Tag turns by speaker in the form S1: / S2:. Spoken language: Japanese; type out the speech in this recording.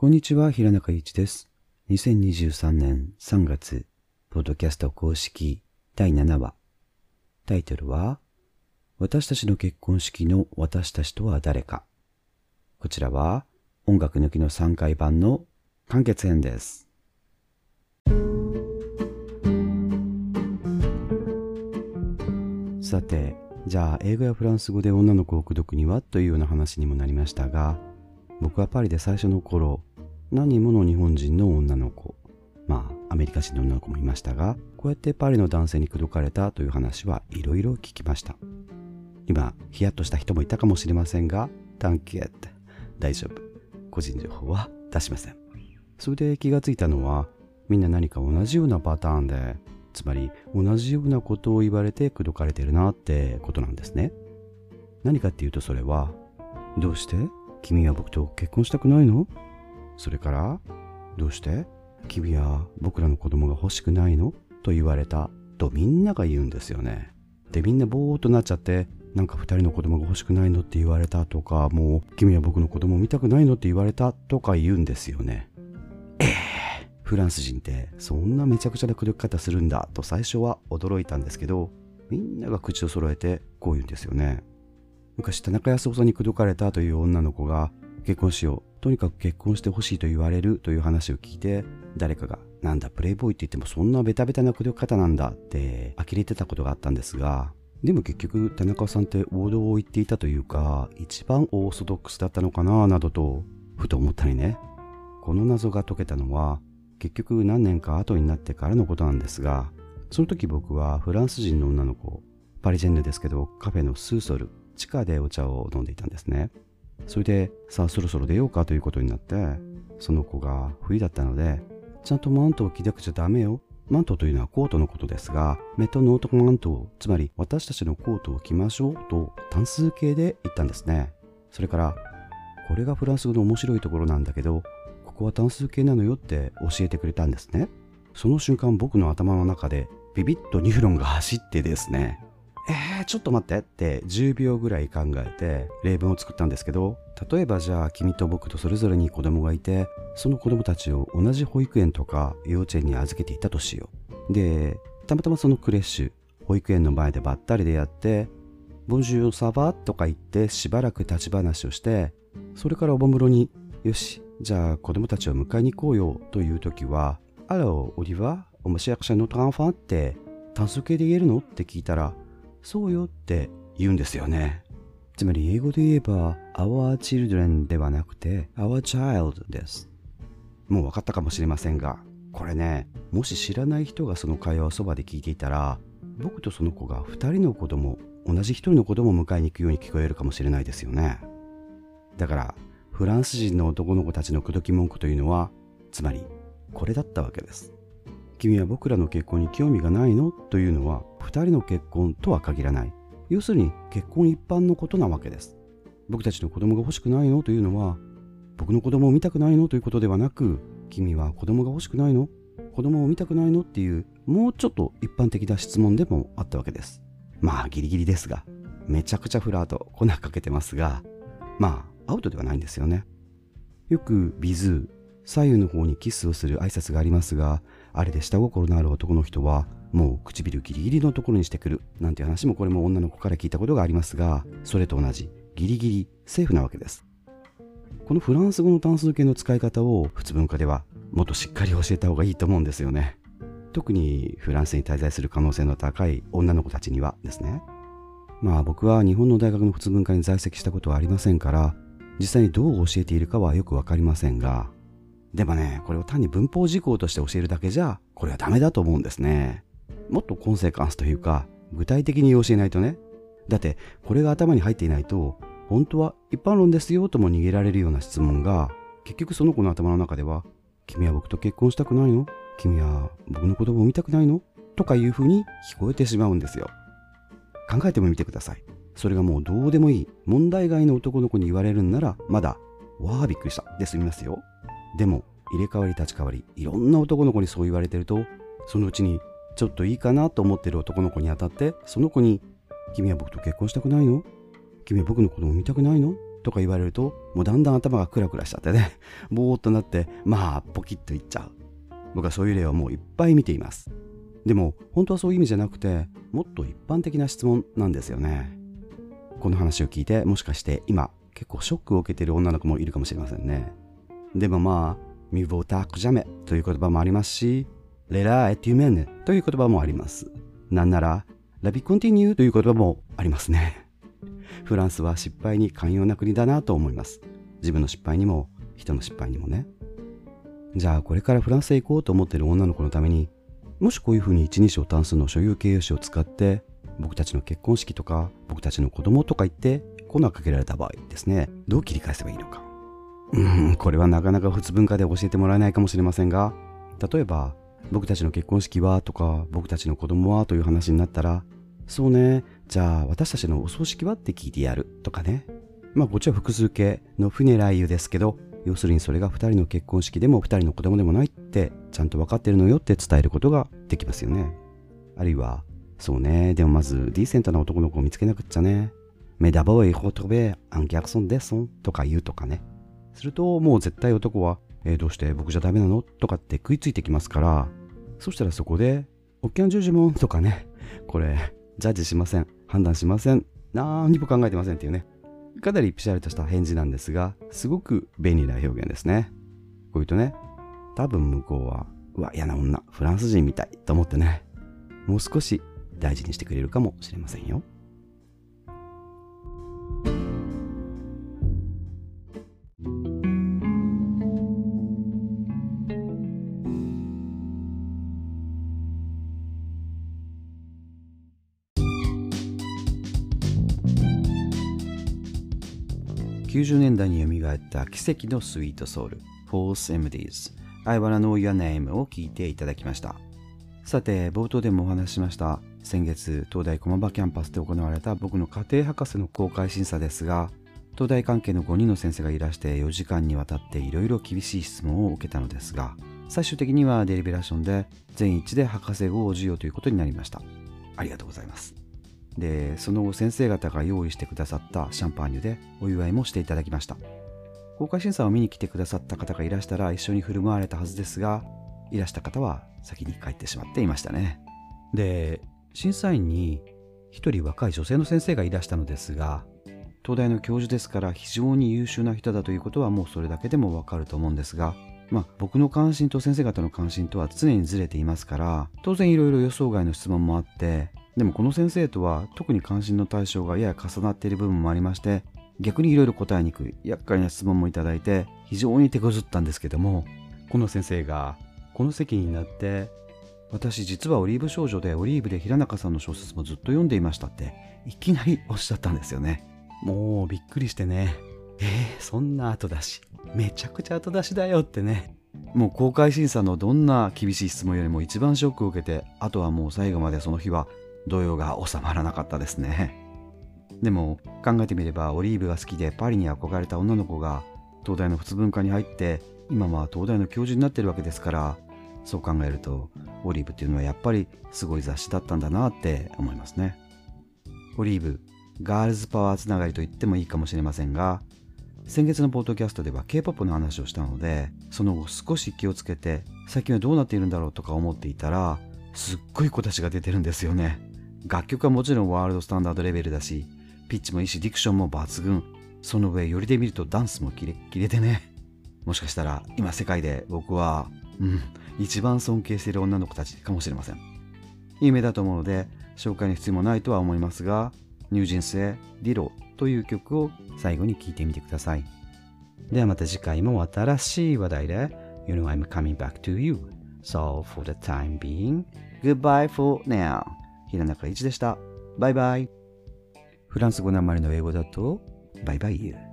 S1: こんにちは、平中一です。2023年3月、ポッドキャスト公式第7話。タイトルは、私たちの結婚式の私たちとは誰か。こちらは、音楽抜きの3回版の完結編です。さて、じゃあ英語やフランス語で女の子を口説くにはというような話にもなりましたが、僕はパリで最初の頃、何人もの日本人の女の子、まあアメリカ人の女の子もいましたが、こうやってパリの男性に口説かれたという話はいろいろ聞きました。今、ヒヤッとした人もいたかもしれませんが、タンキエット、大丈夫。個人情報は出しません。それで気がついたのは、みんな何か同じようなパターンで、つまり同じようなことを言われて口説かれてるなってことなんですね。何かっていうとそれは、どうして？君は僕と結婚したくないの？それから、どうして？君は僕らの子供が欲しくないの？と言われた。とみんなが言うんですよね。で、みんなぼーっとなっちゃって、なんか二人の子供が欲しくないの？って言われた。とか、もう君は僕の子供を見たくないの？って言われた。とか言うんですよね。ええフランス人ってそんなめちゃくちゃな口説き方するんだ。と最初は驚いたんですけど、みんなが口を揃えてこう言うんですよね。昔田中康夫さんに口説かれたという女の子が結婚しよう。とにかく結婚してほしいと言われるという話を聞いて、誰かが、なんだ、プレイボーイって言ってもそんなベタベタな口説き方なんだって呆れてたことがあったんですが、でも結局田中さんって王道を言っていたというか、一番オーソドックスだったのかななどと、ふと思ったりね。この謎が解けたのは、結局何年か後になってからのことなんですが、その時僕はフランス人の女の子、パリジェンヌですけど、カフェのスーソル、地下でお茶を飲んでいたんですね。それで、さあそろそろ出ようかということになって、その子が冬だったので、ちゃんとマントを着なくちゃダメよ。マントというのはコートのことですが、メトノートマント、つまり私たちのコートを着ましょうと単数形で言ったんですね。それから、これがフランス語の面白いところなんだけど、こは単数形なのよって教えてくれたんですね。その瞬間僕の頭の中でビビッとニューロンが走ってですね、えー、ちょっと待ってって10秒ぐらい考えて例文を作ったんですけど、例えばじゃあ君と僕とそれぞれに子供がいて、その子供たちを同じ保育園とか幼稚園に預けていたとしよう。で、たまたまそのクレッシュ、保育園の前でばったり出会って、ボンジューサバとか言ってしばらく立ち話をして、それからおもむろに、よし、じゃあ子供たちを迎えに行こうよという時は、あら、オリバー、おもしやくしゃのトランファンって単数形で言えるの？って聞いたら、そうよって言うんですよね。つまり英語で言えば、our children ではなくて、our child です。もう分かったかもしれませんが、これね、もし知らない人がその会話をそばで聞いていたら、僕とその子が2人の子供、同じ1人の子供を迎えに行くように聞こえるかもしれないですよね。だから、フランス人の男の子たちの口説き文句というのは、つまりこれだったわけです。君は僕らの結婚に興味がないの？というのは、二人の結婚とは限らない。要するに結婚一般のことなわけです。僕たちの子供が欲しくないの？というのは、僕の子供を見たくないの？ということではなく、君は子供が欲しくないの？子供を見たくないの？っていう、もうちょっと一般的な質問でもあったわけです。まあギリギリですが、めちゃくちゃフラート、粉かけてますが、まあアウトではないんですよね。よくビズー、左右の方にキスをする挨拶がありますが、あれで下心のある男の人は、もう唇ギリギリのところにしてくる、なんて話もこれも女の子から聞いたことがありますが、それと同じ、ギリギリセーフなわけです。このフランス語の単数形の使い方を普通文化ではもっとしっかり教えた方がいいと思うんですよね。特にフランスに滞在する可能性の高い女の子たちにはですね。まあ僕は日本の大学の普通文化に在籍したことはありませんから、実際にどう教えているかはよくわかりませんが、でもね、これを単に文法事項として教えるだけじゃ、これはダメだと思うんですね。もっとコンセカンスというか、具体的に教えないとね。だって、これが頭に入っていないと、本当は一般論ですよとも逃げられるような質問が、結局その子の頭の中では、君は僕と結婚したくないの？君は僕の子供を見たくないの？とかいう風に聞こえてしまうんですよ。考えてもみてください。それがもうどうでもいい問題外の男の子に言われるんならまだわあびっくりしたで済みますよでも入れ替わり立ち替わりいろんな男の子にそう言われてるとそのうちにちょっといいかなと思ってる男の子に当たってその子に君は僕と結婚したくないの？君は僕の子供見たくないの？とか言われると、もうだんだん頭がクラクラしちゃってね、ぼーっとなって、まあ、ポキッといっちゃう。僕はそういう例をもういっぱい見ています。でも、本当はそういう意味じゃなくて、もっと一般的な質問なんですよね。この話を聞いて、もしかして今、結構ショックを受けている女の子もいるかもしれませんね。でもまあ、ミボタクジャメという言葉もありますし、レラエテュメネという言葉もあります。なんなら、ラビコンティニューという言葉もありますね。フランスは失敗に寛容な国だなと思います。自分の失敗にも、人の失敗にもね。じゃあこれからフランスへ行こうと思っている女の子のために、もしこういうふうに一人称単数の所有形容詞を使って、僕たちの結婚式とか、僕たちの子供とか言って、粉をかけられた場合ですね、どう切り返せばいいのか。これはなかなか普通文化で教えてもらえないかもしれませんが、例えば、僕たちの結婚式はとか、僕たちの子供はという話になったら、そうね、じゃあ私たちのお葬式はって聞いてやるとかね。まあこっちは複数形の船来湯ですけど、要するにそれが2人の結婚式でも2人の子供でもないってちゃんと分かってるのよって伝えることができますよね。あるいは、そうね、でもまずディーセントな男の子を見つけなくっちゃね。メダボイホトベアンギャクソンデソンとか言うとかね。するともう絶対男は、えー、どうして僕じゃダメなの？とかって食いついてきますから、そしたらそこで、オッケーンジュージモンとかね、これ、ジャッジしません。判断しません。何にも考えてませんっていうね。かなりピシャリとした返事なんですが、すごく便利な表現ですね。こういうとね、多分向こうは、うわ、嫌な女、フランス人みたいと思ってね、もう少し大事にしてくれるかもしれませんよ。90年代に蘇った奇跡のスイートソウル False MDs I Wanna Know Your Name を聞いていただきました。さて冒頭でもお話ししました先月東大駒場キャンパスで行われた僕の家庭博士の公開審査ですが東大関係の5人の先生がいらして4時間にわたっていろいろ厳しい質問を受けたのですが最終的にはデリベラションで全一で博士号を授与ということになりました。ありがとうございます。でその後先生方が用意してくださったシャンパーニュでお祝いもしていただきました。公開審査を見に来てくださった方がいらしたら一緒に振る舞われたはずですがいらした方は先に帰ってしまっていましたね。で審査員に一人若い女性の先生がいらしたのですが東大の教授ですから非常に優秀な人だということはもうそれだけでもわかると思うんですがまあ僕の関心と先生方の関心とは常にずれていますから当然いろいろ予想外の質問もあってでもこの先生とは特に関心の対象がやや重なっている部分もありまして逆にいろいろ答えにくい厄介な質問もいただいて非常に手こずったんですけどもこの先生がこの席になって私実はオリーブ少女でオリーブで平中さんの小説もずっと読んでいましたっていきなりおっしゃったんですよね。もうびっくりしてね。えー、そんな後出し。めちゃくちゃ後出しだよってね。もう公開審査のどんな厳しい質問よりも一番ショックを受けてあとはもう最後までその日は動揺が収まらなかったですね。でも考えてみればオリーブが好きでパリに憧れた女の子が東大の普通文化に入って今は東大の教授になってるわけですからそう考えるとオリーブっていうのはやっぱりすごい雑誌だったんだなって思いますね。オリーブガールズパワーつながりと言ってもいいかもしれませんが先月のポッドキャストでは K-POP の話をしたのでその後少し気をつけて最近はどうなっているんだろうとか思っていたらすっごい子たちが出てるんですよね。楽曲はもちろんワールドスタンダードレベルだし、ピッチもいいし、ディクションも抜群。その上、よりで見るとダンスもキレッキレでね。もしかしたら、今世界で僕は、うん、一番尊敬している女の子たちかもしれません。有名だと思うので、紹介の必要もないとは思いますが、ニュージンスへディロという曲を最後に聴いてみてください。ではまた次回も新しい話題で You know I'm coming back to you. So for the time being, goodbye for now. 平中一でした。バイバイ。フランス語なまりの英語だと、バイバイユー。